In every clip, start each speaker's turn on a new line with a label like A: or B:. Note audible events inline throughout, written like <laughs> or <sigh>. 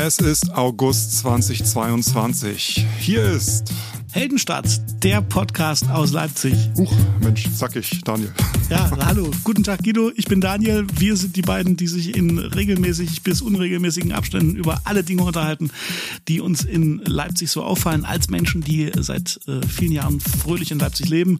A: Es ist August 2022. Hier ist
B: Heldenstadt, der Podcast aus Leipzig.
A: Huch, Mensch, zackig, Daniel.
B: Ja, hallo. Guten Tag, Guido. Ich bin Daniel. Wir sind die beiden, die sich in regelmäßig bis unregelmäßigen Abständen über alle Dinge unterhalten, die uns in Leipzig so auffallen, als Menschen, die seit äh, vielen Jahren fröhlich in Leipzig leben.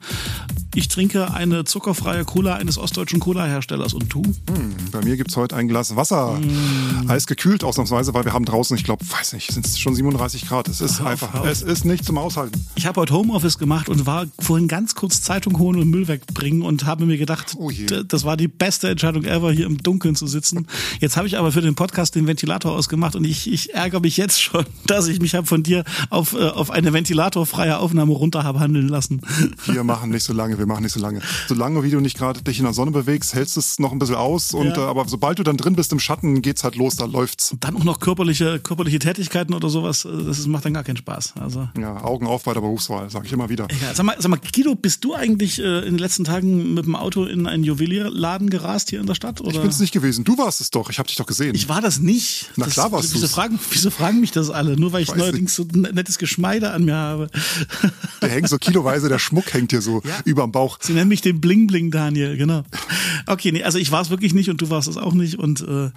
B: Ich trinke eine zuckerfreie Cola eines ostdeutschen Cola-Herstellers. Und du?
A: Hm, bei mir gibt's heute ein Glas Wasser. Mm. Eisgekühlt ausnahmsweise, weil wir haben draußen, ich glaube, weiß nicht, sind es schon 37 Grad. Es ist Ach, einfach, es ist nicht zum Aushalten.
B: Ich habe heute Homeoffice gemacht und war vorhin ganz kurz Zeitung holen und Müll wegbringen und habe mir gedacht, oh das war die beste Entscheidung ever, hier im Dunkeln zu sitzen. Jetzt habe ich aber für den Podcast den Ventilator ausgemacht und ich, ich ärgere mich jetzt schon, <laughs> dass ich mich habe von dir auf, äh, auf eine ventilatorfreie Aufnahme runter habe handeln lassen.
A: Wir machen nicht so lange, wir machen nicht so lange. Solange wie du nicht gerade dich in der Sonne bewegst, hältst es noch ein bisschen aus und ja. äh, aber sobald du dann drin bist im Schatten, geht's halt los, da läuft's.
B: Und dann auch noch körperliche körperliche Tätigkeiten oder sowas, äh, das macht dann gar keinen Spaß. Also
A: ja, Augen auf bei der Berufswahl, sage ich immer wieder.
B: Ja, sag mal, sag mal, Guido, bist du eigentlich äh, in den letzten Tagen mit dem Auto in einen Juwelierladen gerast hier in der Stadt? Oder?
A: Ich bin es nicht gewesen. Du warst es doch. Ich habe dich doch gesehen.
B: Ich war das nicht.
A: Na das, klar warst du.
B: Wieso fragen, wieso fragen mich das alle? Nur weil ich, ich neuerdings nicht. so ein nettes Geschmeide an mir habe. <laughs>
A: Der hängt so kiloweise, der Schmuck hängt hier so ja. überm Bauch.
B: Sie nennen mich den Bling Bling Daniel, genau. Okay, nee, also ich war es wirklich nicht und du warst es auch nicht. Und äh,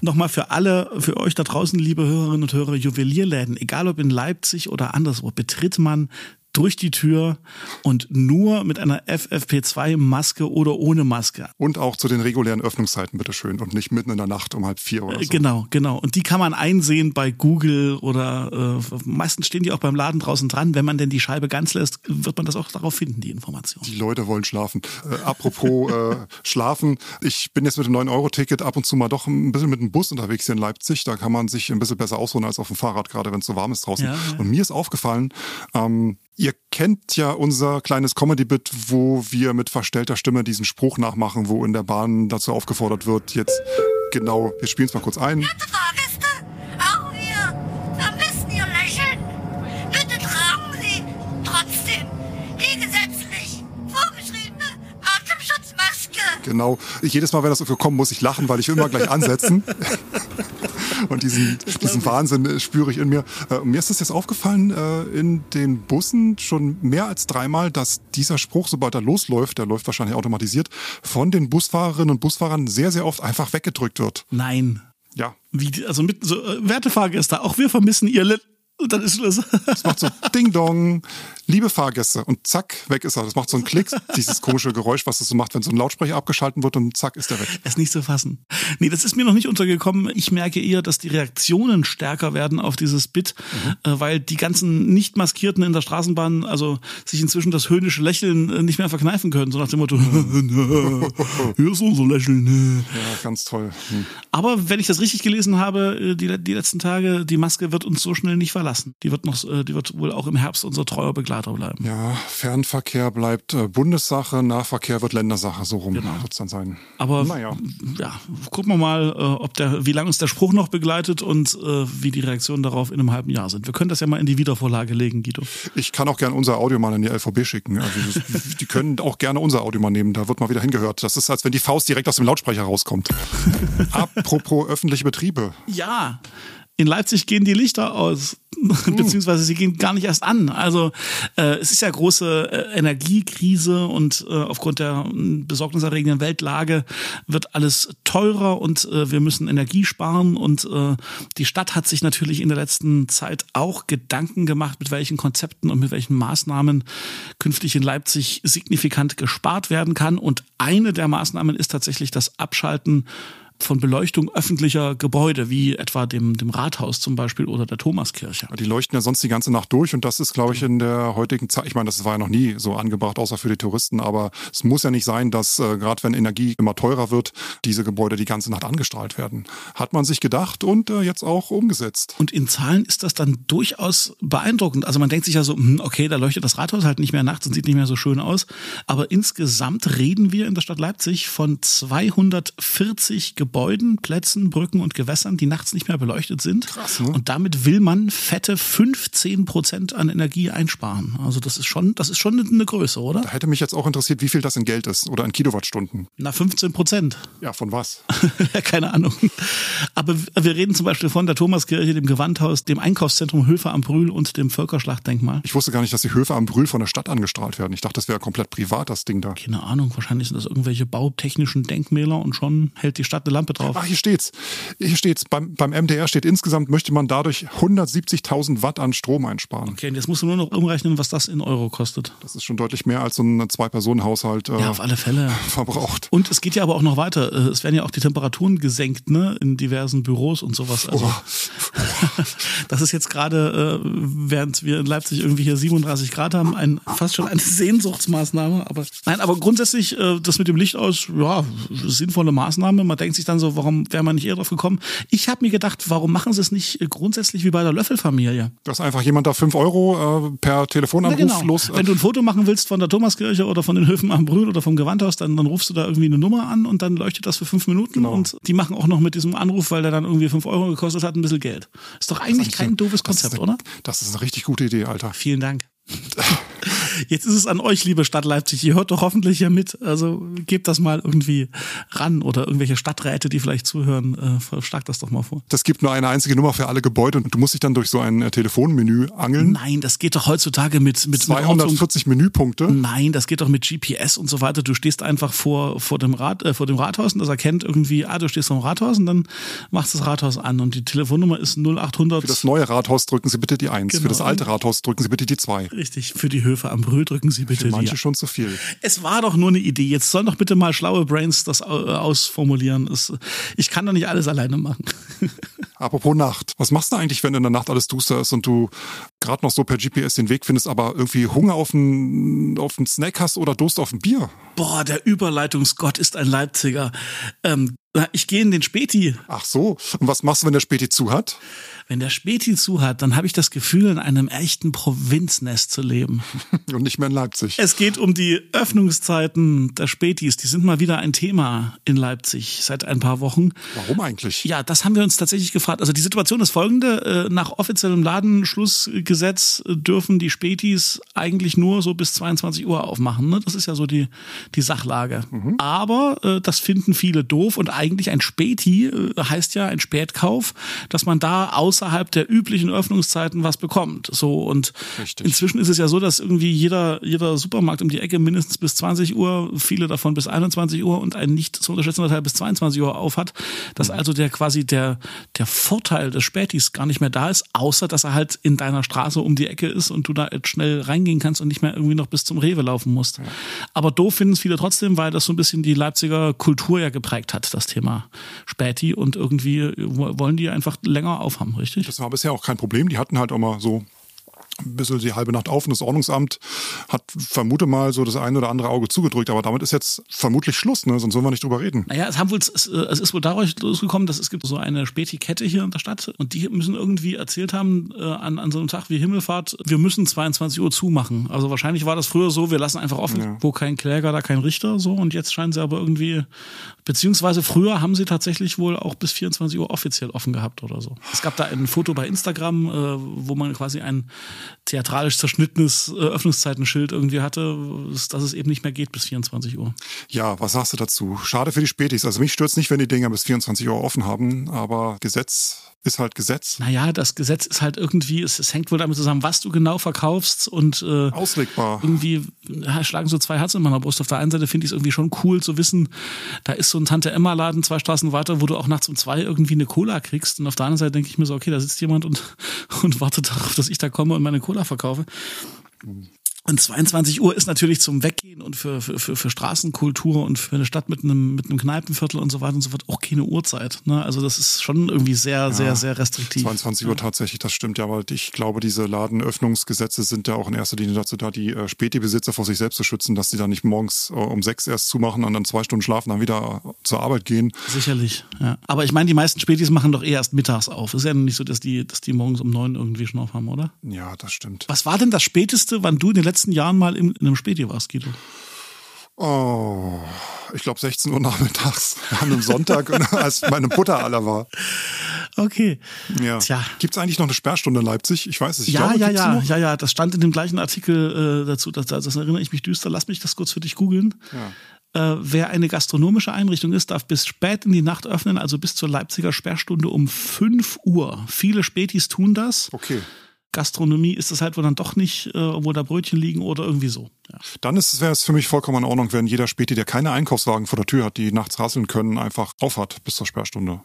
B: nochmal für alle, für euch da draußen, liebe Hörerinnen und Hörer, Juwelierläden, egal ob in Leipzig oder anderswo, betritt man durch die Tür und nur mit einer FFP2-Maske oder ohne Maske.
A: Und auch zu den regulären Öffnungszeiten, bitteschön. Und nicht mitten in der Nacht um halb vier oder so.
B: Genau, genau. Und die kann man einsehen bei Google oder äh, meistens stehen die auch beim Laden draußen dran. Wenn man denn die Scheibe ganz lässt, wird man das auch darauf finden, die Information.
A: Die Leute wollen schlafen. Äh, apropos <laughs> äh, schlafen. Ich bin jetzt mit dem 9-Euro-Ticket ab und zu mal doch ein bisschen mit dem Bus unterwegs hier in Leipzig. Da kann man sich ein bisschen besser ausruhen als auf dem Fahrrad, gerade wenn es so warm ist draußen. Ja, ja. Und mir ist aufgefallen, ähm, Ihr kennt ja unser kleines Comedy-Bit, wo wir mit verstellter Stimme diesen Spruch nachmachen, wo in der Bahn dazu aufgefordert wird, jetzt genau, wir spielen es mal kurz ein.
C: Werte Fahrgäste, auch wir vermissen Ihr Lächeln. Bitte tragen Sie trotzdem die gesetzlich vorgeschriebene Atemschutzmaske.
A: Genau. Jedes Mal, wenn das so kommt, muss ich lachen, weil ich will immer gleich ansetzen. <laughs> Und diesen, diesen Wahnsinn äh, spüre ich in mir. Äh, mir ist das jetzt aufgefallen äh, in den Bussen schon mehr als dreimal, dass dieser Spruch, sobald er losläuft, der läuft wahrscheinlich automatisiert, von den Busfahrerinnen und Busfahrern sehr, sehr oft einfach weggedrückt wird.
B: Nein.
A: Ja.
B: Wie, also mit so, äh, werte Fahrgäste, auch wir vermissen ihr und dann ist das.
A: Das macht so Ding Dong, liebe Fahrgäste und zack, weg ist er. Das macht so einen Klick, dieses komische Geräusch, was das so macht, wenn so ein Lautsprecher abgeschalten wird und zack ist er weg.
B: ist nicht zu fassen. Nee, das ist mir noch nicht untergekommen. Ich merke eher, dass die Reaktionen stärker werden auf dieses Bit, mhm. äh, weil die ganzen Nicht-Maskierten in der Straßenbahn also sich inzwischen das höhnische Lächeln äh, nicht mehr verkneifen können, so nach dem Motto, <laughs> hier ist unser Lächeln.
A: Ja, ganz toll. Hm.
B: Aber wenn ich das richtig gelesen habe, äh, die, die letzten Tage, die Maske wird uns so schnell nicht verlassen verlassen. Die wird noch, äh, die wird wohl auch im Herbst unser treuer Begleiter bleiben.
A: Ja, Fernverkehr bleibt äh, Bundessache, Nahverkehr wird Ländersache, so rum genau. wird es dann sein.
B: Aber naja. ja, gucken wir mal, äh, ob der, wie lange uns der Spruch noch begleitet und wie die Reaktionen darauf in einem halben Jahr sind. Wir können das ja mal in die Wiedervorlage legen, Guido.
A: Ich kann auch gerne unser Audio mal in die LVB schicken. Also, die können auch gerne unser Audio mal nehmen. Da wird mal wieder hingehört. Das ist, als wenn die Faust direkt aus dem Lautsprecher rauskommt. <laughs> Apropos öffentliche Betriebe.
B: Ja, in Leipzig gehen die Lichter aus, <laughs> hm. beziehungsweise sie gehen gar nicht erst an. Also äh, es ist ja große äh, Energiekrise und äh, aufgrund der äh, besorgniserregenden Weltlage wird alles teurer und äh, wir müssen Energie sparen. Und äh, die Stadt hat sich natürlich in der letzten Zeit auch Gedanken gemacht, mit welchen Konzepten und mit welchen Maßnahmen künftig in Leipzig signifikant gespart werden kann. Und eine der Maßnahmen ist tatsächlich das Abschalten von Beleuchtung öffentlicher Gebäude, wie etwa dem, dem Rathaus zum Beispiel oder der Thomaskirche.
A: Die leuchten ja sonst die ganze Nacht durch und das ist, glaube ich, in der heutigen Zeit, ich meine, das war ja noch nie so angebracht, außer für die Touristen, aber es muss ja nicht sein, dass äh, gerade wenn Energie immer teurer wird, diese Gebäude die ganze Nacht angestrahlt werden. Hat man sich gedacht und äh, jetzt auch umgesetzt.
B: Und in Zahlen ist das dann durchaus beeindruckend. Also man denkt sich ja so, hm, okay, da leuchtet das Rathaus halt nicht mehr nachts und sieht nicht mehr so schön aus. Aber insgesamt reden wir in der Stadt Leipzig von 240 Gebäuden Gebäuden, Plätzen, Brücken und Gewässern, die nachts nicht mehr beleuchtet sind.
A: Krass, ne?
B: Und damit will man fette 15 Prozent an Energie einsparen. Also das ist schon, das ist schon eine Größe, oder?
A: Da hätte mich jetzt auch interessiert, wie viel das in Geld ist oder in Kilowattstunden.
B: Na, 15 Prozent.
A: Ja, von was? <laughs>
B: Keine Ahnung. Aber wir reden zum Beispiel von der Thomaskirche, dem Gewandhaus, dem Einkaufszentrum Höfer am Brühl und dem Völkerschlachtdenkmal.
A: Ich wusste gar nicht, dass die Höfe am Brühl von der Stadt angestrahlt werden. Ich dachte, das wäre komplett privat, das Ding da.
B: Keine Ahnung, wahrscheinlich sind das irgendwelche bautechnischen Denkmäler und schon hält die Stadt eine Lampe drauf.
A: Ach, hier steht's. Hier steht's. Beim, beim MDR steht insgesamt möchte man dadurch 170.000 Watt an Strom einsparen.
B: Okay, und jetzt musst du nur noch umrechnen, was das in Euro kostet.
A: Das ist schon deutlich mehr als so ein Zwei-Personen-Haushalt äh,
B: Ja, auf alle Fälle. <laughs>
A: verbraucht.
B: Und es geht ja aber auch noch weiter. Äh, Es werden ja auch die Temperaturen gesenkt, ne, in diversen Büros und sowas. Also, <laughs> das ist jetzt gerade, äh, während wir in Leipzig irgendwie hier 37 Grad haben, ein fast schon eine Sehnsuchtsmaßnahme. Aber nein, aber grundsätzlich äh, das mit dem Licht aus, ja, sinnvolle Maßnahme. Man denkt sich dann so, warum wäre man nicht eher drauf gekommen? Ich habe mir gedacht, warum machen sie es nicht äh, grundsätzlich wie bei der Löffelfamilie?
A: Dass einfach jemand da 5 Euro äh, per Telefonanruf
B: Ja, genau.
A: los.
B: Wenn du ein Foto machen willst von der Thomaskirche oder von den Höfen am Brühl oder vom Gewandhaus, dann, dann rufst du da irgendwie eine Nummer an und dann leuchtet das für fünf Minuten
A: Genau.
B: und die machen auch noch mit diesem Anruf, weil der dann irgendwie fünf Euro gekostet hat, ein bisschen Geld. Ist doch eigentlich kein doofes
A: das ist
B: Konzept,
A: eine,
B: oder?
A: Das ist eine richtig gute Idee, Alter.
B: Vielen Dank. <laughs> Jetzt ist es an euch, liebe Stadt Leipzig. Ihr hört doch hoffentlich hier mit. Also gebt das mal irgendwie ran oder irgendwelche Stadträte, die vielleicht zuhören, äh, schlag das doch mal vor.
A: Das gibt nur eine einzige Nummer für alle Gebäude und du musst dich dann durch so ein äh, Telefonmenü angeln.
B: Nein, das geht doch heutzutage mit mit, mit Orts-
A: 240 Menüpunkte.
B: Nein, das geht doch mit GPS und so weiter. Du stehst einfach vor, vor, dem, Rat, äh, vor dem Rathaus und das erkennt irgendwie, ah, du stehst vor dem Rathaus und dann machst das Rathaus an und die Telefonnummer ist 0800.
A: Für das neue Rathaus drücken Sie bitte die 1. Für
B: Genau.
A: das alte Rathaus drücken Sie bitte die 2.
B: Richtig, für die Höfe am Brühl drücken Sie bitte
A: Für manche
B: die.
A: schon zu viel.
B: Es war doch nur eine Idee. Jetzt sollen doch bitte mal schlaue Brains das au- ausformulieren. Es, ich kann doch nicht alles alleine machen. <laughs>
A: Apropos Nacht. Was machst du eigentlich, wenn in der Nacht alles duster ist und du gerade noch so per GPS den Weg findest, aber irgendwie Hunger auf einen, auf einen Snack hast oder Durst auf ein Bier?
B: Boah, der Überleitungsgott ist ein Leipziger. Ähm, ich gehe in den Späti.
A: Ach so. Und was machst du, wenn der Späti zu hat?
B: Wenn der Späti zu hat, dann habe ich das Gefühl, in einem echten Provinznest zu leben. <laughs>
A: Und nicht mehr in Leipzig.
B: Es geht um die Öffnungszeiten der Spätis. Die sind mal wieder ein Thema in Leipzig seit ein paar Wochen.
A: Warum eigentlich?
B: Ja, das haben wir uns tatsächlich gefragt. Also die Situation ist folgende. Äh, Nach offiziellem Ladenschlussgesetz äh, dürfen die Spätis eigentlich nur so bis 22 Uhr aufmachen. Ne? Das ist ja so die, die Sachlage. Aber äh, das finden viele doof und eigentlich ein Späti äh, heißt ja ein Spätkauf, dass man da außerhalb der üblichen Öffnungszeiten was bekommt. So und
A: Richtig.
B: inzwischen ist es ja so, dass irgendwie jeder, jeder Supermarkt um die Ecke mindestens bis 20 Uhr, viele davon bis 21 Uhr und ein nicht zu unterschätzender Teil bis 22 Uhr auf hat, dass also der quasi der, der Vorteil des Spätis gar nicht mehr da ist, außer dass er halt in deiner Straße um die Ecke ist und du da jetzt schnell reingehen kannst und nicht mehr irgendwie noch bis zum Rewe laufen musst. Aber doof finden es viele trotzdem, weil das so ein bisschen die Leipziger Kultur ja geprägt hat, das Thema Späti und irgendwie wollen die einfach länger aufhaben, richtig?
A: Das war bisher auch kein Problem. Die hatten halt auch mal so ein bisschen die halbe Nacht auf und das Ordnungsamt hat vermute mal so das eine oder andere Auge zugedrückt, aber damit ist jetzt vermutlich Schluss, ne? sonst sollen wir nicht drüber reden.
B: Naja, es, haben wohl, es, äh, es ist wohl dadurch losgekommen, dass es gibt so eine Späti-Kette hier in der Stadt und die müssen irgendwie erzählt haben äh, an, an so einem Tag wie Himmelfahrt, wir müssen 22 Uhr zumachen. Also wahrscheinlich war das früher so, wir lassen einfach offen,
A: Ja.
B: wo kein Kläger, da kein Richter so und jetzt scheinen sie aber irgendwie, beziehungsweise früher haben sie tatsächlich wohl auch bis 24 Uhr offiziell offen gehabt oder so. Es gab da ein Foto bei Instagram, äh, wo man quasi ein theatralisch zerschnittenes äh, Öffnungszeitenschild irgendwie hatte, dass es eben nicht mehr geht bis 24 Uhr.
A: Ja, was sagst du dazu? Schade für die Spätis. Also mich stört's nicht, wenn die Dinger bis 24 Uhr offen haben, aber Gesetz ist halt Gesetz.
B: Naja, das Gesetz ist halt irgendwie, es, es hängt wohl damit zusammen, was du genau verkaufst und äh,
A: Auslegbar.
B: irgendwie ja, schlagen so zwei Herzen in meiner Brust. Auf der einen Seite finde ich es irgendwie schon cool zu wissen, da ist so ein Tante-Emma-Laden zwei Straßen weiter, wo du auch nachts um zwei irgendwie eine Cola kriegst. Und auf der anderen Seite denke ich mir so, okay, da sitzt jemand und, <laughs> und wartet darauf, dass ich da komme und meine Cola verkaufe. Und 22 Uhr ist natürlich zum Weggehen und für, für, für, für Straßenkultur und für eine Stadt mit einem, mit einem Kneipenviertel und so weiter und so fort auch keine Uhrzeit. Ne? Also das ist schon irgendwie sehr, sehr, sehr restriktiv.
A: 22 Uhr tatsächlich, das stimmt ja, aber ich glaube, diese Ladenöffnungsgesetze sind ja auch in erster Linie dazu da, die äh, Späti-Besitzer vor sich selbst zu schützen, dass sie dann nicht morgens äh, um sechs erst zumachen und dann zwei Stunden schlafen, dann wieder äh, zur Arbeit gehen.
B: Sicherlich, ja. Aber ich meine, die meisten Spätis machen doch eh erst mittags auf. Ist ja nicht so, dass die, dass die morgens um neun irgendwie schon auf haben, oder?
A: Ja, das stimmt.
B: Was war denn das Späteste, wann du in den letzten Jahren mal in, in einem Späti warst, Guido?
A: Oh, ich glaube 16 Uhr nachmittags <laughs> an einem Sonntag, <laughs> als meine Butter aller war.
B: Okay.
A: Ja.
B: Tja.
A: Gibt es eigentlich noch eine Sperrstunde in Leipzig? Ich weiß es. Ich
B: ja,
A: glaube,
B: ja, ja, ja, ja. Das stand in dem gleichen Artikel äh, dazu. Das, das erinnere ich mich düster. Lass mich das kurz für dich googeln. Äh, wer eine gastronomische Einrichtung ist, darf bis spät in die Nacht öffnen, also bis zur Leipziger Sperrstunde um 5 Uhr. Viele Spätis tun das.
A: Okay.
B: Gastronomie ist es halt wohl dann doch nicht, äh, wo da Brötchen liegen oder irgendwie so. Ja.
A: Dann wäre es für mich vollkommen in Ordnung, wenn jeder Späti, der keine Einkaufswagen vor der Tür hat, die nachts rasseln können, einfach aufhat bis zur Sperrstunde.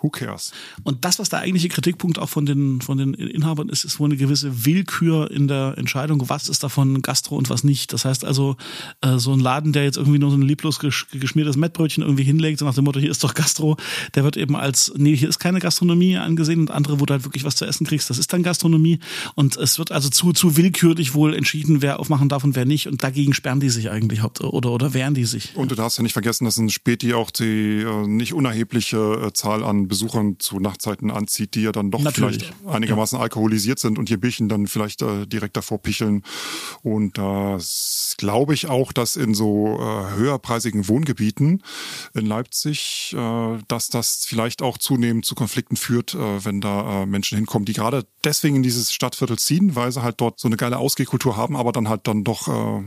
A: Who cares?
B: Und das, was der eigentliche Kritikpunkt auch von den, von den Inhabern ist, ist wohl eine gewisse Willkür in der Entscheidung, was ist davon Gastro und was nicht. Das heißt also, äh, so ein Laden, der jetzt irgendwie nur so ein lieblos gesch geschmiertes Mettbrötchen irgendwie hinlegt, so nach dem Motto, hier ist doch Gastro, der wird eben als, nee, hier ist keine Gastronomie angesehen und andere, wo du halt wirklich was zu essen kriegst, das ist dann Gastronomie. Und es wird also zu, zu willkürlich wohl entschieden, wer aufmachen darf und wer nicht. Und dagegen sperren die sich eigentlich haupt oder, oder wehren die sich.
A: Und du darfst ja nicht vergessen, dass ein Späti auch die äh, nicht unerhebliche äh, Zahl an Besuchern zu Nachtzeiten anzieht, die ja dann doch
B: Natürlich.
A: vielleicht einigermaßen alkoholisiert sind und ihr Bierchen dann vielleicht äh, direkt davor picheln. Und das glaube ich auch, dass in so äh, höherpreisigen Wohngebieten in Leipzig, äh, dass das vielleicht auch zunehmend zu Konflikten führt, äh, wenn da äh, Menschen hinkommen, die gerade deswegen in dieses Stadtviertel ziehen, weil sie halt dort so eine geile Ausgehkultur haben, aber dann halt dann doch äh,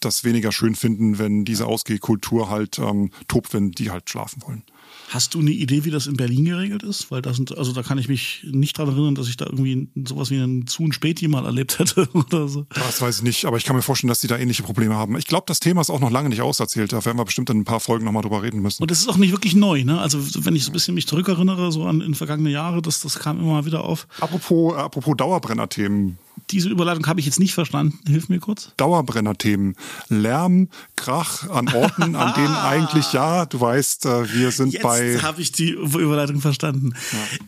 A: das weniger schön finden, wenn diese Ausgehkultur halt ähm, tobt, wenn die halt schlafen wollen.
B: Hast du eine Idee, wie das in Berlin geregelt ist? Weil da sind, also da kann ich mich nicht dran erinnern, dass ich da irgendwie sowas wie einen zu und Späti mal erlebt <laughs> hätte oder so.
A: Das weiß ich nicht, aber ich kann mir vorstellen, dass die da ähnliche Probleme haben. Ich glaube, das Thema ist auch noch lange nicht auserzählt. Da werden wir bestimmt in ein paar Folgen nochmal drüber reden müssen.
B: Und das ist auch nicht wirklich neu, ne? Also wenn ich so ein bisschen mich zurückerinnere, so an in vergangene Jahre, das, das kam immer mal wieder auf.
A: Apropos, äh, apropos Dauerbrenner-Themen.
B: Diese Überleitung habe ich jetzt nicht verstanden. Hilf mir kurz.
A: Dauerbrenner-Themen. Lärm, Krach an Orten, an <laughs> denen eigentlich, ja, du weißt, äh, wir sind
B: Jetzt
A: bei.
B: habe ich die Überleitung verstanden.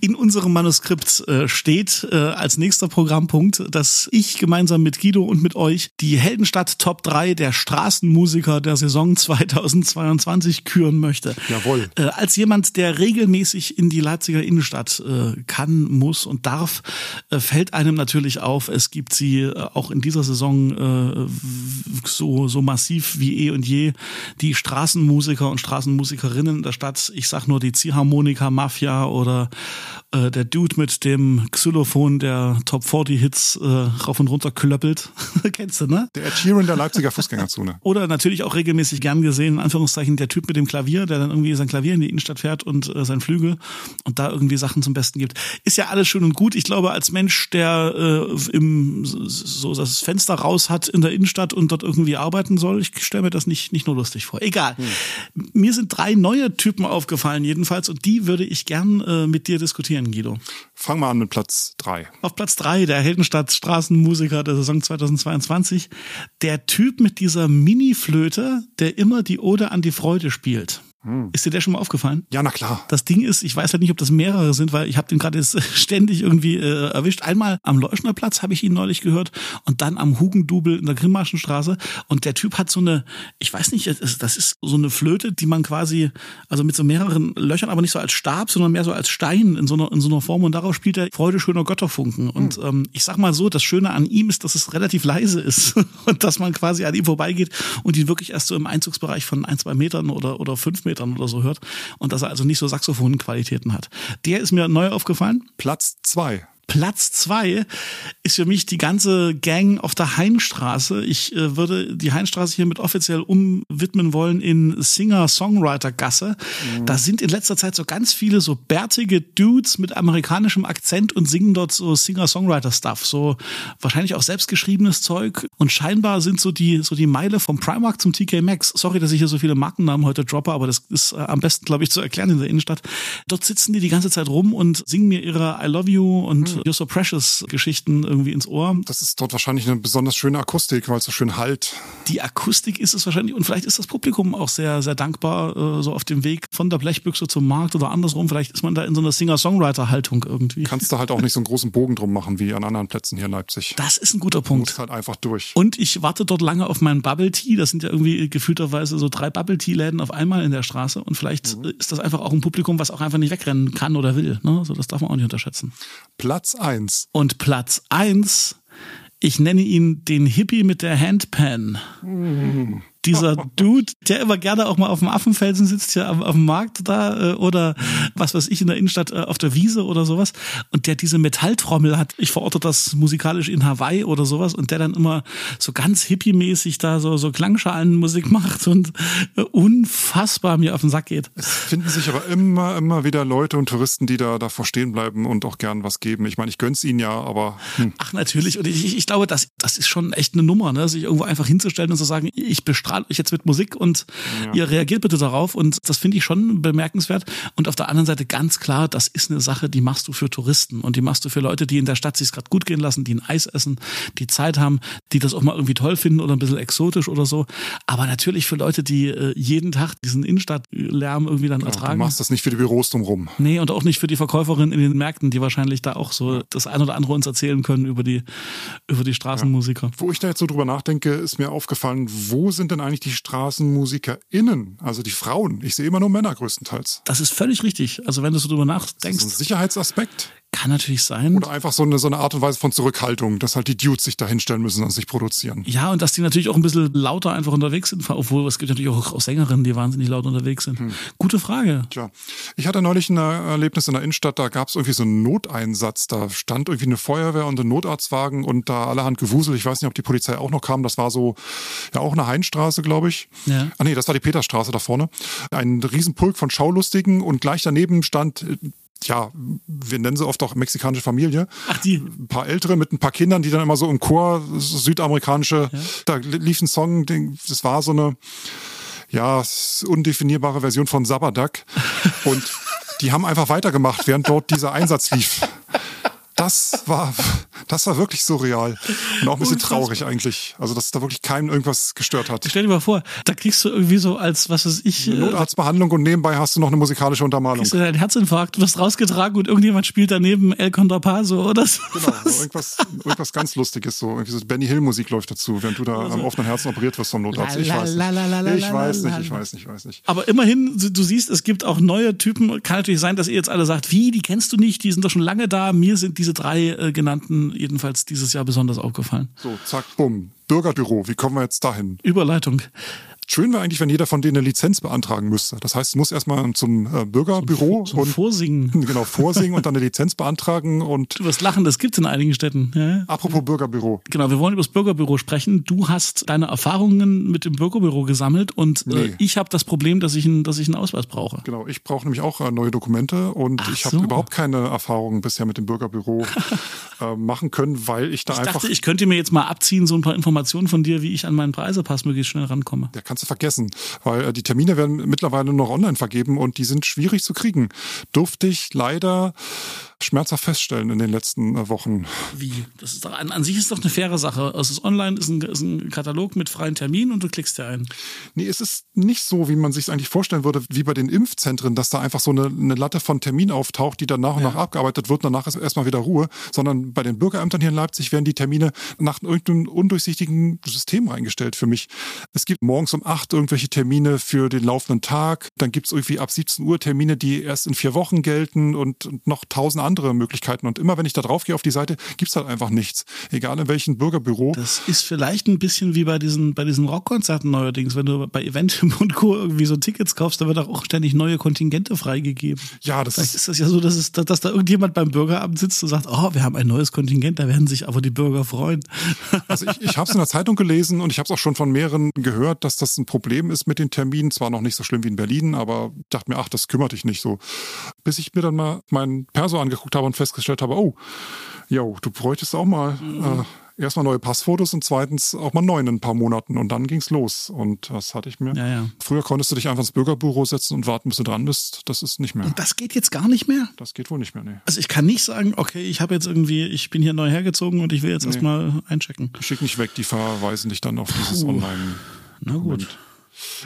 B: In unserem Manuskript äh, steht äh, als nächster Programmpunkt, dass ich gemeinsam mit Guido und mit euch die Heldenstadt Top 3 der Straßenmusiker der Saison 2022 küren möchte.
A: Jawohl.
B: Als jemand, der regelmäßig in die Leipziger Innenstadt kann, muss und darf, fällt einem natürlich auf, es gibt sie äh, auch in dieser Saison äh, so, so massiv wie eh und je. Die Straßenmusiker und Straßenmusikerinnen der Stadt, ich sag nur die Ziehharmonika Mafia oder äh, der Dude mit dem Xylophon, der Top 40 Hits äh, rauf und runter klöppelt. <laughs> Kennst du, ne?
A: Der Ed Sheeran der Leipziger Fußgängerzone. <laughs>
B: Oder natürlich auch regelmäßig gern gesehen, in Anführungszeichen, der Typ mit dem Klavier, der dann irgendwie sein Klavier in die Innenstadt fährt und äh, sein Flügel und da irgendwie Sachen zum Besten gibt. Ist ja alles schön und gut. Ich glaube, als Mensch, der äh, im so das Fenster raus hat in der Innenstadt und dort irgendwie arbeiten soll, ich stelle mir das nicht, nicht nur lustig vor. Egal. Mir sind drei neue Typen aufgefallen, jedenfalls, und die würde ich gern äh, mit dir diskutieren, Guido.
A: Fang mal an mit Platz drei.
B: Auf Platz drei der Heldenstadt Straßenmusiker der Saison 2022. Der Typ mit dieser Mini-Flöte, der immer die Ode an die Freude spielt. Ist dir der schon mal aufgefallen?
A: Ja, na klar.
B: Das Ding ist, ich weiß halt nicht, ob das mehrere sind, weil ich habe den gerade jetzt <laughs> ständig irgendwie äh, erwischt. Einmal am Leuschnerplatz habe ich ihn neulich gehört und dann am Hugendubel in der Grimmarschenstraße. Und der Typ hat so eine, ich weiß nicht, das ist so eine Flöte, die man quasi, also mit so mehreren Löchern, aber nicht so als Stab, sondern mehr so als Stein in so einer, in so einer Form. Und darauf spielt er Freude schöner Götterfunken. Und ähm, ich sag mal so, das Schöne an ihm ist, dass es relativ leise ist <laughs> und dass man quasi an ihm vorbeigeht und ihn wirklich erst so im Einzugsbereich von ein, zwei Metern oder, oder fünf Metern oder so hört und dass er also nicht so Saxophonqualitäten hat. Der ist mir neu aufgefallen.
A: Platz zwei.
B: Platz zwei ist für mich die ganze Gang auf der Heinstraße. Ich äh, würde die Heinstraße hiermit offiziell umwidmen wollen in Singer-Songwriter-Gasse. Da sind in letzter Zeit so ganz viele so bärtige Dudes mit amerikanischem Akzent und singen dort so Singer-Songwriter-Stuff. So wahrscheinlich auch selbstgeschriebenes Zeug. Und scheinbar sind so die, so die Meile vom Primark zum TK Maxx. Sorry, dass ich hier so viele Markennamen heute droppe, aber das ist äh, am besten, glaube ich, zu erklären in der Innenstadt. Dort sitzen die die ganze Zeit rum und singen mir ihre I Love You und You're So Precious Geschichten irgendwie ins Ohr.
A: Das ist dort wahrscheinlich eine besonders schöne Akustik, weil es so schön halt.
B: Die Akustik ist es wahrscheinlich und vielleicht ist das Publikum auch sehr, sehr dankbar, äh, so auf dem Weg von der Blechbüchse zum Markt oder andersrum. Vielleicht ist man da in so einer Singer-Songwriter-Haltung irgendwie.
A: Kannst du halt auch nicht so einen großen Bogen drum machen wie an anderen Plätzen hier in Leipzig.
B: Das ist ein guter
A: Du
B: Punkt.
A: musst halt einfach durch.
B: Und ich warte dort lange auf meinen Bubble Tea. Das sind ja irgendwie gefühlterweise so drei Bubble Tea Läden auf einmal in der Straße. Und vielleicht äh, ist das einfach auch ein Publikum, was auch einfach nicht wegrennen kann oder will. Ne? So, das darf man auch nicht unterschätzen.
A: Platz eins.
B: Und Platz eins, ich nenne ihn den Hippie mit der Handpan. Dieser Dude, der immer gerne auch mal auf dem Affenfelsen sitzt, ja auf, auf dem Markt da äh, oder was weiß ich in der Innenstadt äh, auf der Wiese oder sowas und der diese Metalltrommel hat. Ich verorte das musikalisch in Hawaii oder sowas und der dann immer so ganz hippie-mäßig da so, so Klangschalenmusik <laughs> macht und äh, unfassbar mir auf den Sack geht.
A: Es finden sich aber immer, immer wieder Leute und Touristen, die da davor stehen bleiben und auch gern was geben. Ich meine, ich gönn's ihnen ja, aber.
B: Hm. Ach, natürlich. Und ich, ich glaube, das, das ist schon echt eine Nummer, ne? sich irgendwo einfach hinzustellen und zu sagen, ich bestrahle euch jetzt mit Musik und ja. ihr reagiert bitte darauf. Und das finde ich schon bemerkenswert. Und auf der anderen Seite ganz klar, das ist eine Sache, die machst du für Touristen und die machst du für Leute, die in der Stadt sich gerade gut gehen lassen, die ein Eis essen, die Zeit haben, die das auch mal irgendwie toll finden oder ein bisschen exotisch oder so. Aber natürlich für Leute, die äh, jeden Tag diesen Innenstadtlärm irgendwie dann
A: genau,
B: ertragen.
A: Du machst das nicht für die Büros drumherum.
B: Nee, und auch nicht für die Verkäuferin in den Märkten, die wahrscheinlich da auch so das ein oder andere uns erzählen können über die, über die Straßenmusiker.
A: Ja. Wo ich da jetzt so drüber nachdenke, ist mir aufgefallen, wo sind denn eigentlich die StraßenmusikerInnen, also die Frauen? Ich sehe immer nur Männer größtenteils.
B: Das ist völlig richtig. Also wenn du so drüber nachdenkst. Das
A: ist ein Sicherheitsaspekt.
B: Kann natürlich sein.
A: Oder einfach so eine, so eine Art und Weise von Zurückhaltung, dass halt die Dudes sich da hinstellen müssen und sich produzieren.
B: Ja, und dass die natürlich auch ein bisschen lauter einfach unterwegs sind, obwohl es gibt natürlich auch, auch Sängerinnen, die wahnsinnig laut unterwegs sind. Hm. Gute Frage.
A: Tja, ich hatte neulich ein Erlebnis in der Innenstadt, da gab es irgendwie so einen Noteinsatz. Da stand irgendwie eine Feuerwehr und ein Notarztwagen und da allerhand Gewusel. Ich weiß nicht, ob die Polizei auch noch kam. Das war so, ja, auch eine Heinstraße, glaube ich. Ja. Ah nee, das war die Peterstraße da vorne. Ein Riesenpulk von Schaulustigen und gleich daneben stand ja, wir nennen sie oft auch mexikanische Familie.
B: Ach, die.
A: Ein paar Ältere mit ein paar Kindern, die dann immer so im Chor, südamerikanische, ja. da lief ein Song, das war so eine, ja, undefinierbare Version von Sabadak. <laughs> Und die haben einfach weitergemacht, während dort dieser Einsatz lief das war, das war wirklich surreal. Und auch ein bisschen Unfassbar. traurig eigentlich. Also, dass da wirklich keinem irgendwas gestört hat.
B: Stell dir mal vor, da kriegst du irgendwie so als, was weiß ich.
A: Eine Notarztbehandlung und nebenbei hast du noch eine musikalische Untermalung.
B: Kriegst du deinen Herzinfarkt, du wirst rausgetragen und irgendjemand spielt daneben El Contrapaso oder so.
A: Genau, irgendwas, irgendwas ganz Lustiges, so irgendwie so Benny Hill Musik läuft dazu, während du da also, am offenen Herzen operiert wirst vom Notarzt. Ich weiß nicht. Ich weiß nicht, ich weiß nicht, ich weiß nicht.
B: Aber immerhin, du siehst, es gibt auch neue Typen. Kann natürlich sein, dass ihr jetzt alle sagt, wie, die kennst du nicht, die sind doch schon lange da. Mir sind diese drei äh, genannten jedenfalls dieses Jahr besonders aufgefallen.
A: So, zack, bumm. Bürgerbüro, wie kommen wir jetzt dahin?
B: Überleitung.
A: Schön wäre eigentlich, wenn jeder von denen eine Lizenz beantragen müsste. Das heißt, es muss erstmal zum äh, Bürgerbüro
B: zum, zum und
A: vorsingen. <laughs> Genau, vorsingen und dann eine Lizenz beantragen und.
B: Du wirst lachen, das gibt's in einigen Städten. Ja.
A: Apropos Bürgerbüro.
B: Genau, wir wollen über das Bürgerbüro sprechen. Du hast deine Erfahrungen mit dem Bürgerbüro gesammelt und äh, nee. äh, ich habe das Problem, dass ich, ein, dass ich einen Ausweis brauche.
A: Genau, ich brauche nämlich auch äh, neue Dokumente und Ach ich habe so. überhaupt keine Erfahrungen bisher mit dem Bürgerbüro <laughs> äh, machen können, weil ich da
B: ich
A: einfach.
B: Ich dachte, ich könnte mir jetzt mal abziehen, so ein paar Informationen von dir, wie ich an meinen Preisepass möglichst schnell rankomme.
A: Der kannst du vergessen weil äh, die Termine werden mittlerweile nur noch online vergeben und die sind schwierig zu kriegen. Durfte ich leider schmerzhaft feststellen in den letzten äh, Wochen.
B: Wie? Das ist doch, an, an sich ist doch eine faire Sache. Es ist online, ist ein, ist ein Katalog mit freien Terminen und du klickst dir ein.
A: Nee, es ist nicht so, wie man sich eigentlich vorstellen würde, wie bei den Impfzentren, dass da einfach so eine, eine Latte von Terminen auftaucht, die dann nach und ja. nach abgearbeitet wird danach ist erstmal wieder Ruhe, sondern bei den Bürgerämtern hier in Leipzig werden die Termine nach irgendeinem undurchsichtigen System reingestellt für mich. Es gibt morgens um acht irgendwelche Termine für den laufenden Tag, dann gibt es irgendwie ab 17 Uhr Termine, die erst in vier Wochen gelten und, und noch tausend andere Möglichkeiten. Und immer wenn ich da drauf gehe auf die Seite, gibt's halt einfach nichts. Egal in welchem Bürgerbüro.
B: Das ist vielleicht ein bisschen wie bei diesen, bei diesen Rockkonzerten neuerdings. Wenn du bei Eventim und Co. irgendwie so Tickets kaufst, da wird auch ständig neue Kontingente freigegeben.
A: Ja, das
B: vielleicht ist, das ja so, dass, es, dass da irgendjemand beim Bürgeramt sitzt und sagt, oh, wir haben ein neues Kontingent, da werden sich aber die Bürger freuen. <laughs>
A: Also ich, ich habe es in der Zeitung gelesen und ich habe es auch schon von mehreren gehört, dass das ein Problem ist mit den Terminen. Zwar noch nicht so schlimm wie in Berlin, aber dachte mir, ach, das kümmert dich nicht so. Bis ich mir dann mal meinen Perso angeguckt habe und festgestellt habe, oh, jo, du bräuchtest auch mal mhm. äh, erstmal neue Passfotos und zweitens auch mal neu in ein paar Monaten. Und dann ging's los. Und das hatte ich mir.
B: Ja, ja.
A: Früher konntest du dich einfach ins Bürgerbüro setzen und warten, bis du dran bist. Das ist nicht mehr.
B: Und das geht jetzt gar nicht mehr?
A: Das geht wohl nicht mehr, nee.
B: Also ich kann nicht sagen, okay, ich habe jetzt irgendwie, ich bin hier neu hergezogen und ich will jetzt nee. erstmal einchecken.
A: Schick nicht weg, die verweisen dich dann auf dieses. Online.
B: Na gut.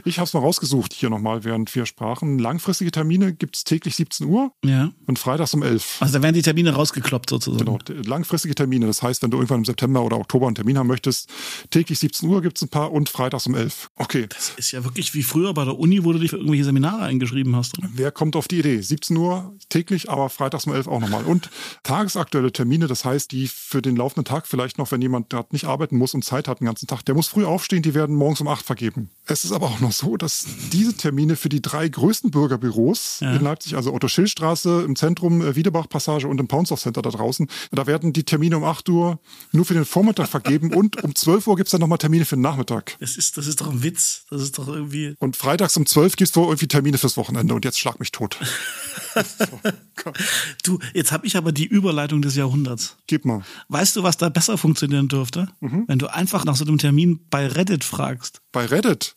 A: Ich habe es mal rausgesucht hier nochmal, während wir sprachen. Langfristige Termine gibt es täglich 17 Uhr
C: Ja.
A: und freitags um 11.
C: Also da werden die Termine rausgekloppt sozusagen.
A: Genau, langfristige Termine. Das heißt, wenn du irgendwann im September oder Oktober einen Termin haben möchtest, täglich 17 Uhr gibt es ein paar und freitags um 11. Okay.
C: Das ist ja wirklich wie früher bei der Uni, wo du dich für irgendwelche Seminare eingeschrieben hast. Oder?
A: Wer kommt auf die Idee? 17 Uhr täglich, aber freitags um 11 auch nochmal. Und tagesaktuelle Termine, das heißt, die für den laufenden Tag vielleicht noch, wenn jemand gerade nicht arbeiten muss und Zeit hat den ganzen Tag, der muss früh aufstehen, die werden morgens um 8 vergeben. Es ist aber auch noch so, dass diese Termine für die drei größten Bürgerbüros
C: Ja.
A: in Leipzig, also Otto-Schill-Straße im Zentrum, äh, Wiedebach-Passage und im Paunsdorf Center da draußen, da werden die Termine um 8 Uhr nur für den Vormittag vergeben <laughs> und um 12 Uhr gibt es dann nochmal Termine für den Nachmittag.
C: Das ist, das ist doch ein Witz. Das ist doch irgendwie.
A: Und freitags um 12 gibt es wohl irgendwie Termine fürs Wochenende und jetzt schlag mich tot. <laughs>
C: Du, jetzt habe ich aber die Überleitung des Jahrhunderts.
A: Gib mal.
C: Weißt du, was da besser funktionieren dürfte? Wenn du einfach nach so einem Termin bei Reddit fragst.
A: Bei Reddit.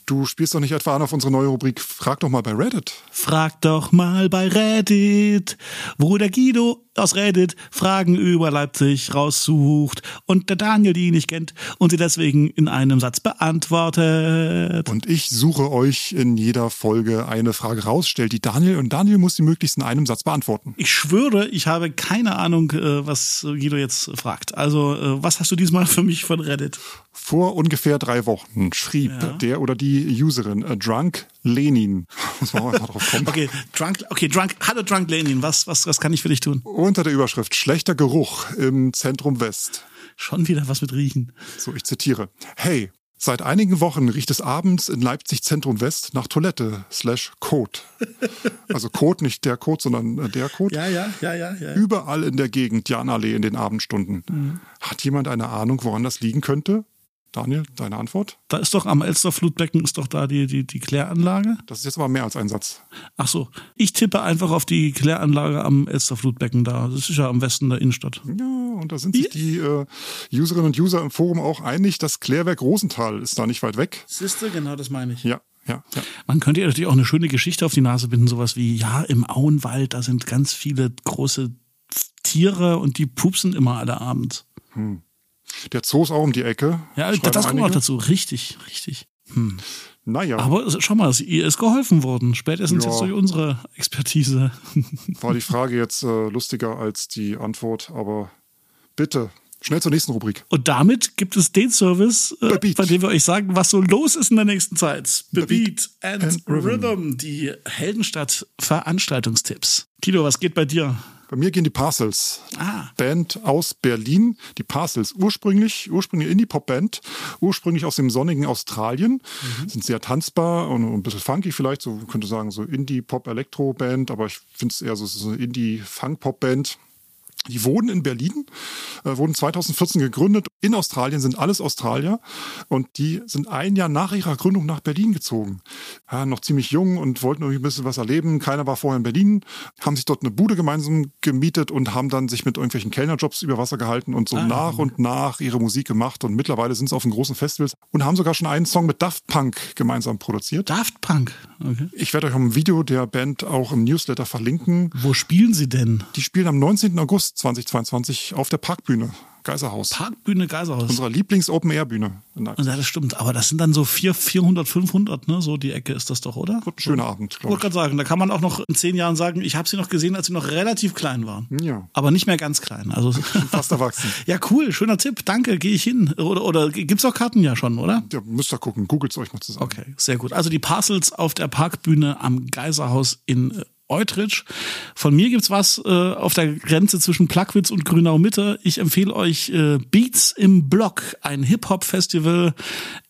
A: Du spielst doch nicht etwa an auf unsere neue Rubrik Frag doch mal bei Reddit.
C: Frag doch mal bei Reddit, wo der Guido aus Reddit Fragen über Leipzig raussucht und der Daniel die ihn nicht kennt und sie deswegen in einem Satz beantwortet.
A: Und ich suche euch in jeder Folge eine Frage raus, stellt die Daniel und Daniel muss die möglichst in einem Satz beantworten.
C: Ich schwöre, ich habe keine Ahnung, äh, was Guido jetzt fragt. Also, äh, was hast du diesmal für mich von Reddit?
A: Vor ungefähr drei Wochen schrieb
C: Ja.
A: der oder die Userin äh, Drunk Lenin. <laughs> Muss man auch einfach drauf kommen.
C: Okay, Drunk, okay, Drunk, hallo Drunk Lenin, was, was, was kann ich für dich tun?
A: Unter der Überschrift Schlechter Geruch im Zentrum West.
C: Schon wieder was mit Riechen.
A: So, ich zitiere. Hey, seit einigen Wochen riecht es abends in Leipzig Zentrum West nach Toilette slash Kot. Also Kot, nicht der Kot, sondern äh, der Kot.
C: Ja, ja, ja, ja, ja.
A: Überall in der Gegend, Janallee in den Abendstunden.
C: Mhm.
A: Hat jemand eine Ahnung, woran das liegen könnte? Daniel, deine Antwort?
C: Da ist doch am Elster-Flutbecken ist doch da die, die, die Kläranlage.
A: Das ist jetzt aber mehr als ein Satz.
C: Ach so, ich tippe einfach auf die Kläranlage am Elster-Flutbecken da. Das ist ja am Westen der Innenstadt.
A: Ja, und da sind sich die äh, Userinnen und User im Forum auch einig, das Klärwerk Rosenthal ist da nicht weit weg.
C: Siehste, genau das meine ich.
A: Ja, ja, ja.
C: Man könnte ja natürlich auch eine schöne Geschichte auf die Nase binden, sowas wie, ja, im Auenwald, da sind ganz viele große Tiere und die pupsen immer alle abends.
A: Der Zoo ist auch um die Ecke.
C: Ja,
A: schreiben
C: das kommt auch dazu. Richtig, richtig.
A: Naja,
C: Aber schau mal, ihr ist geholfen worden. Spätestens
A: Ja.
C: jetzt durch unsere Expertise. <laughs>
A: war die Frage jetzt äh, lustiger als die Antwort, aber bitte, schnell zur nächsten Rubrik.
C: Und damit gibt es den Service, äh, bei dem wir euch sagen, was so los ist in der nächsten Zeit.
A: Bebeat
C: and,
A: and
C: Rhythm. Die Heldenstadt Veranstaltungstipps. Kilo, was geht bei dir?
A: Bei mir gehen die Parcels.
C: Ah.
A: Band aus Berlin. Die Parcels ursprünglich, ursprünglich Indie-Pop-Band, ursprünglich aus dem sonnigen Australien. Sind sehr tanzbar und ein bisschen funky vielleicht, so man könnte sagen, so Indie-Pop-Elektro-Band, aber ich finde es eher so, so eine Indie-Funk-Pop-Band. Die wohnen in Berlin, äh, wurden 2014 gegründet. In Australien sind alles Australier und die sind ein Jahr nach ihrer Gründung nach Berlin gezogen. Ja, noch ziemlich jung und wollten irgendwie ein bisschen was erleben. Keiner war vorher in Berlin, haben sich dort eine Bude gemeinsam gemietet und haben dann sich mit irgendwelchen Kellnerjobs über Wasser gehalten und so nach und nach ihre Musik gemacht. Und mittlerweile sind sie auf den großen Festivals und haben sogar schon einen Song mit Daft Punk gemeinsam produziert.
C: Daft Punk. Okay.
A: Ich werde euch ein Video der Band auch im Newsletter verlinken.
C: Wo spielen sie denn?
A: Die spielen am 19. August 2022 auf der Parkbühne, Geiserhaus.
C: Parkbühne Geiserhaus.
A: Unserer Lieblings-Open-Air-Bühne.
C: Ja, das stimmt. Aber das sind dann so vier, 400, 500, ne? So die Ecke ist das doch, oder?
A: Wird ein schöner Abend,
C: Ich
A: glaube
C: wollte gerade sagen, da kann man auch noch in zehn Jahren sagen, ich habe sie noch gesehen, als sie noch relativ klein waren.
A: ich. Ja,
C: Aber nicht mehr ganz klein. Also <laughs>
A: fast erwachsen. <laughs>
C: ja, cool, schöner Tipp. Danke, gehe ich hin. Oder, oder gibt's auch Karten ja schon, oder?
A: Ja, müsst ihr gucken, googelt euch mal zusammen.
C: Okay, sehr gut. Also die Parcels auf der Parkbühne am Geiserhaus in Eutrich. Von mir gibt's was äh, auf der Grenze zwischen Plagwitz und Grünau Mitte. Ich empfehle euch äh, Beats im Block, ein Hip-Hop-Festival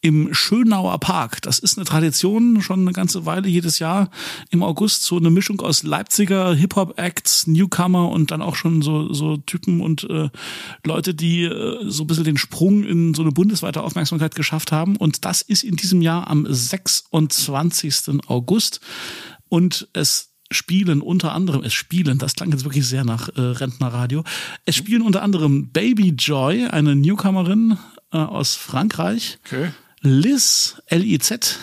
C: im Schönauer Park. Das ist eine Tradition, schon eine ganze Weile jedes Jahr im August. So eine Mischung aus Leipziger Hip-Hop-Acts, Newcomer und dann auch schon so, so Typen und äh, Leute, die äh, so ein bisschen den Sprung in so eine bundesweite Aufmerksamkeit geschafft haben. Und das ist in diesem Jahr am 26. August. Und es spielen unter anderem, es spielen, das klang jetzt wirklich sehr nach äh, Rentnerradio, es spielen unter anderem Baby Joy, eine Newcomerin äh, aus Frankreich,
A: Okay.
C: Liz, L-I-Z,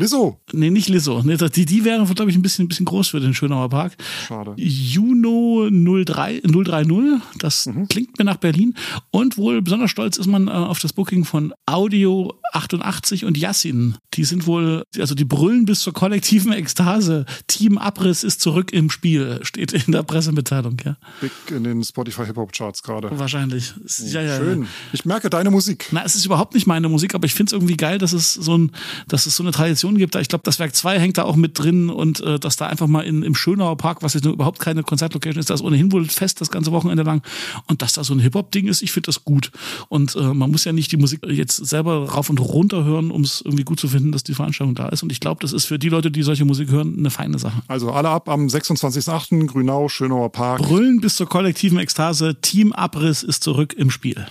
A: Lizzo.
C: Nee, nicht Lizzo. Nee, die, die wäre, glaube ich, ein bisschen, ein bisschen groß für den Schönauer Park.
A: Schade.
C: Juno 03, 030, das mhm. klingt mir nach Berlin. Und wohl besonders stolz ist man äh, auf das Booking von Audio 88 und Yassin. Die sind wohl, also die brüllen bis zur kollektiven Ekstase. Team Abriss ist zurück im Spiel, steht in der Pressemitteilung, ja.
A: Big in den Spotify Hip-Hop-Charts gerade.
C: Wahrscheinlich.
A: Ja, ja, Schön. Ich merke deine Musik.
C: Na, es ist überhaupt nicht meine Musik, aber ich finde es irgendwie geil, dass es so ein, dass es so eine Tradition gibt. Ich glaube, das Werk 2 hängt da auch mit drin und äh, dass da einfach mal in, im Schönauer Park, was jetzt überhaupt keine Konzertlocation ist, das ohnehin wohl fest das ganze Wochenende lang und dass da so ein Hip-Hop-Ding ist, ich finde das gut. Und äh, man muss ja nicht die Musik jetzt selber rauf und runter hören, um es irgendwie gut zu finden, dass die Veranstaltung da ist. Und ich glaube, das ist für die Leute, die solche Musik hören, eine feine Sache.
A: Also alle ab am 26.08. Grünau, Schönauer Park.
C: Brüllen bis zur kollektiven Ekstase. Team Abriss ist zurück im Spiel.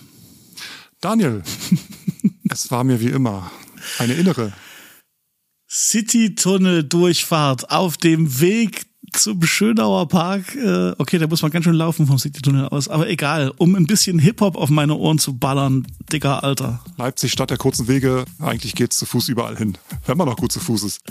A: Daniel, <laughs> es war mir wie immer eine innere
C: City-Tunnel-Durchfahrt auf dem Weg zum Schönauer Park. Äh, okay, da muss man ganz schön laufen vom City-Tunnel aus, aber egal, um ein bisschen Hip-Hop auf meine Ohren zu ballern, dicker Alter.
A: Leipzig statt der kurzen Wege, eigentlich geht's zu Fuß überall hin, wenn man noch gut zu Fuß ist.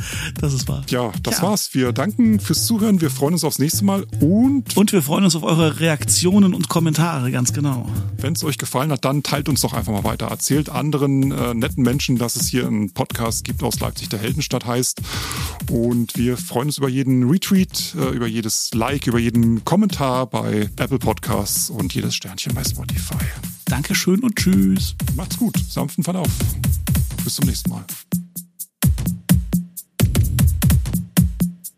C: Das ist wahr.
A: Ja, das ja. war's. Wir danken fürs Zuhören, wir freuen uns aufs nächste Mal und...
C: Und wir freuen uns auf eure Reaktionen und Kommentare, ganz genau.
A: Wenn es euch gefallen hat, dann teilt uns doch einfach mal weiter. Erzählt anderen äh, netten Menschen, dass es hier einen Podcast gibt aus Leipzig, der Heldenstadt heißt. Und wir freuen uns über jeden Retweet, äh, über jedes Like, über jeden Kommentar bei Apple Podcasts und jedes Sternchen bei Spotify.
C: Dankeschön und tschüss.
A: Macht's gut, sanften Verlauf. Bis zum nächsten Mal.